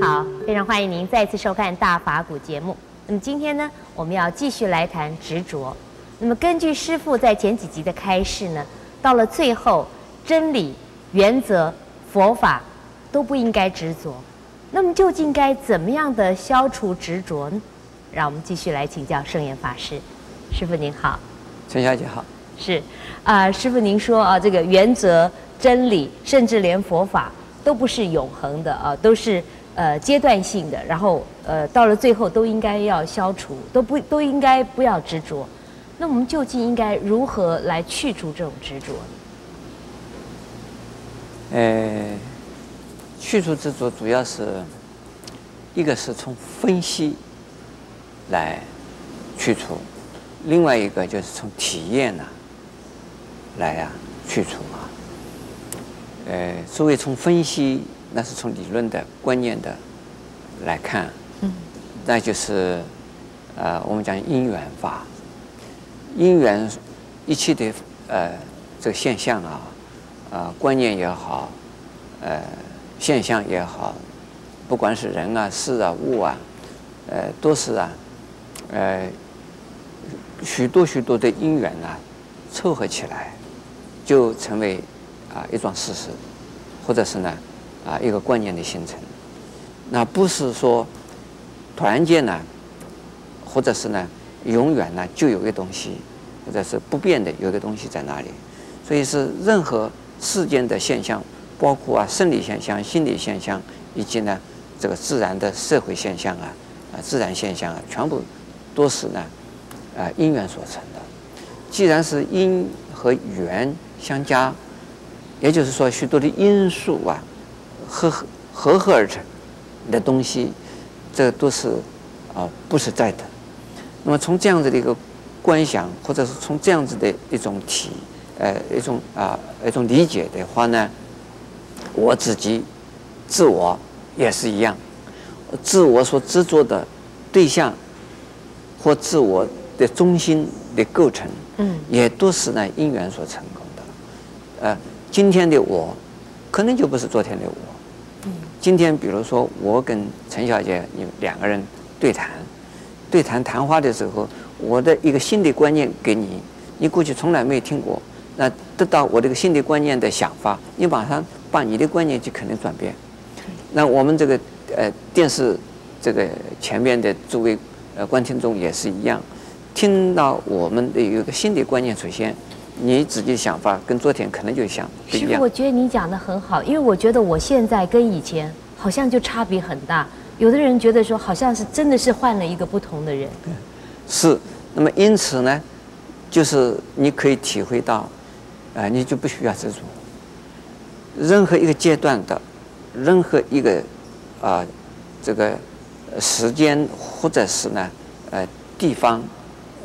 好，非常欢迎您再次收看《大法古》节目。那么今天呢，我们要继续来谈执着。那么根据师父在前几集的开示呢，到了最后，真理、原则、佛法都不应该执着。那么究竟该怎么样的消除执着呢？让我们继续来请教圣严法师。师父您好，陈小姐好。是，啊、呃，师父您说啊，这个原则、真理，甚至连佛法。都不是永恒的啊，都是呃阶段性的，然后呃到了最后都应该要消除，都不都应该不要执着。那我们究竟应该如何来去除这种执着呢？呃，去除执着主要是一个是从分析来去除，另外一个就是从体验呢来呀、啊、去除啊。呃，所谓从分析，那是从理论的观念的来看，嗯，那就是呃，我们讲因缘法，因缘一切的呃这个现象啊，啊、呃、观念也好，呃现象也好，不管是人啊、事啊、物啊，呃都是啊，呃许多许多的因缘啊凑合起来，就成为。啊，一桩事实，或者是呢，啊，一个观念的形成，那不是说团结呢，或者是呢，永远呢就有一个东西，或者是不变的有一个东西在那里，所以是任何世间的现象，包括啊生理现象、心理现象，以及呢这个自然的社会现象啊，啊自然现象啊，全部都是呢啊因缘所成的。既然是因和缘相加。也就是说，许多的因素啊，合合合而成的东西，这都是啊不实在的。那么从这样子的一个观想，或者是从这样子的一种体，呃一种啊一种理解的话呢，我自己自我也是一样，自我所执着的对象或自我的中心的构成，嗯，也都是呢因缘所成功的，呃。今天的我，可能就不是昨天的我。今天，比如说我跟陈小姐你两个人对谈，对谈谈话的时候，我的一个新的观念给你，你过去从来没有听过，那得到我这个新的观念的想法，你马上把你的观念就可能转变。那我们这个呃电视这个前面的诸位呃观听众也是一样，听到我们的有一个新的观念出现。你自己的想法跟昨天可能就想不一样。是，我觉得你讲的很好，因为我觉得我现在跟以前好像就差别很大。有的人觉得说，好像是真的是换了一个不同的人。是，那么因此呢，就是你可以体会到，啊、呃，你就不需要执着。任何一个阶段的，任何一个啊、呃，这个时间或者是呢，呃，地方，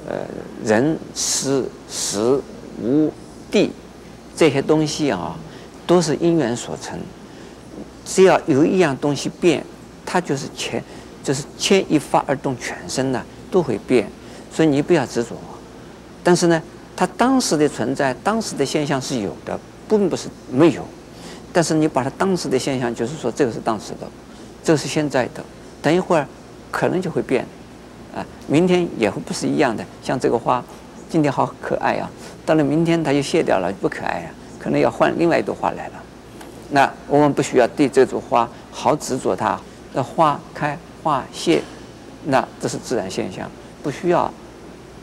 呃，人事时。无地这些东西啊，都是因缘所成。只要有一样东西变，它就是牵，就是牵一发而动全身呢，都会变。所以你不要执着。但是呢，它当时的存在，当时的现象是有的，并不是没有。但是你把它当时的现象，就是说这个是当时的，这是现在的。等一会儿可能就会变，啊，明天也会不是一样的。像这个花，今天好可爱啊。到了明天，它就谢掉了，不可爱啊，可能要换另外一朵花来了。那我们不需要对这朵花好执着它，那花开花谢，那这是自然现象，不需要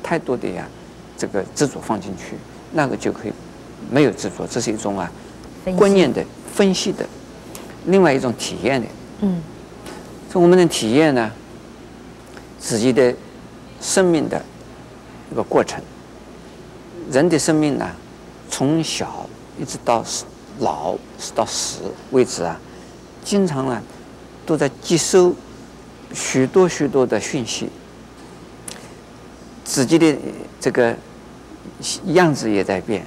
太多的呀这个执着放进去，那个就可以没有执着，这是一种啊观念的分析的，另外一种体验的。嗯，从我们的体验呢，自己的生命的一个过程。人的生命呢，从小一直到老到死为止啊，经常啊都在接收许多许多的讯息，自己的这个样子也在变，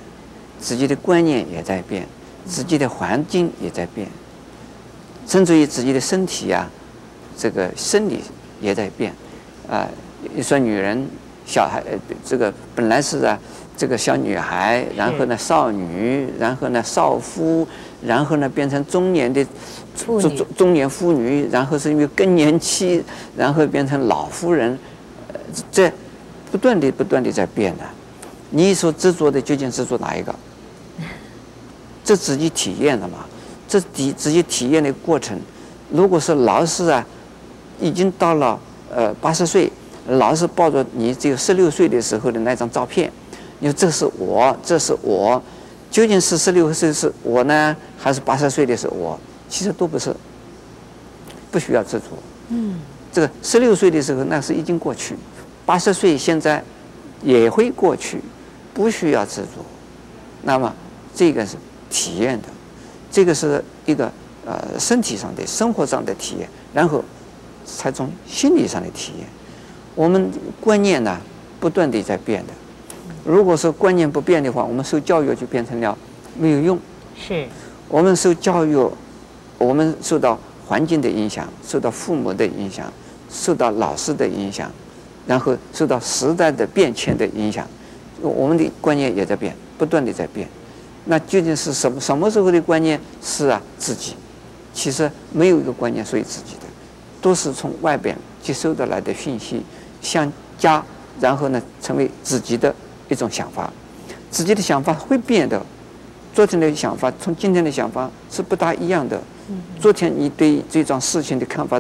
自己的观念也在变，自己的环境也在变，甚至于自己的身体啊，这个生理也在变，啊，你说女人、小孩，这个本来是啊。这个小女孩，然后呢少女，然后呢少妇，然后呢变成中年的中中中年妇女，然后是因为更年期，然后变成老妇人，这不断的不断的在变的。你所执着的究竟执着哪一个？这自己体验的嘛，这自自己体验的过程。如果是老师啊，已经到了呃八十岁，老是抱着你只有十六岁的时候的那张照片。你说这是我，这是我，究竟是十六岁是我呢，还是八十岁的是我？其实都不是，不需要执着。嗯，这个十六岁的时候那是已经过去，八十岁现在也会过去，不需要执着。那么这个是体验的，这个是一个呃身体上的、生活上的体验，然后才从心理上的体验。我们观念呢，不断地在变的。如果说观念不变的话，我们受教育就变成了没有用。是，我们受教育，我们受到环境的影响，受到父母的影响，受到老师的影响，然后受到时代的变迁的影响，我们的观念也在变，不断的在变。那究竟是什么什么时候的观念是啊自己？其实没有一个观念属于自己的，都是从外边接收的来的讯息相加，然后呢成为自己的。一种想法，自己的想法会变的。昨天的想法，从今天的想法是不大一样的。昨天你对这桩事情的看法，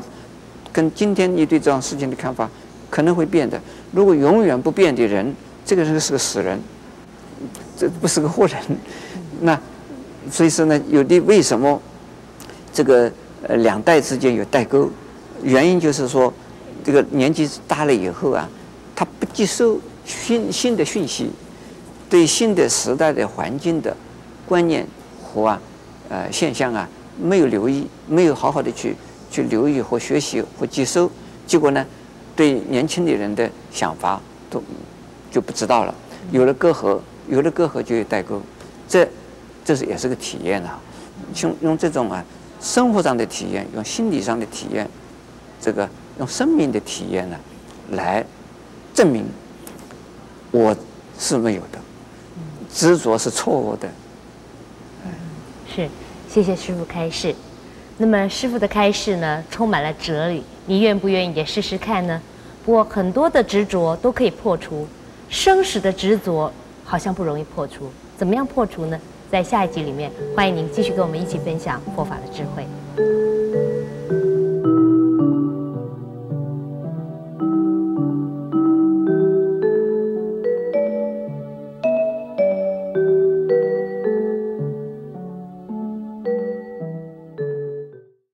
跟今天你对这桩事情的看法可能会变的。如果永远不变的人，这个人是个死人，这不是个活人。那所以说呢，有的为什么这个呃两代之间有代沟？原因就是说，这个年纪大了以后啊，他不接受。新新的讯息，对新的时代的环境的观念和啊呃现象啊没有留意，没有好好的去去留意和学习和接收，结果呢，对年轻的人的想法都就不知道了，有了隔阂，有了隔阂就有代沟，这这是也是个体验啊，用用这种啊生活上的体验，用心理上的体验，这个用生命的体验呢来证明。我是没有的，执着是错误的。是，谢谢师傅开示。那么师傅的开示呢，充满了哲理。你愿不愿意也试试看呢？不过很多的执着都可以破除，生死的执着好像不容易破除。怎么样破除呢？在下一集里面，欢迎您继续跟我们一起分享佛法的智慧。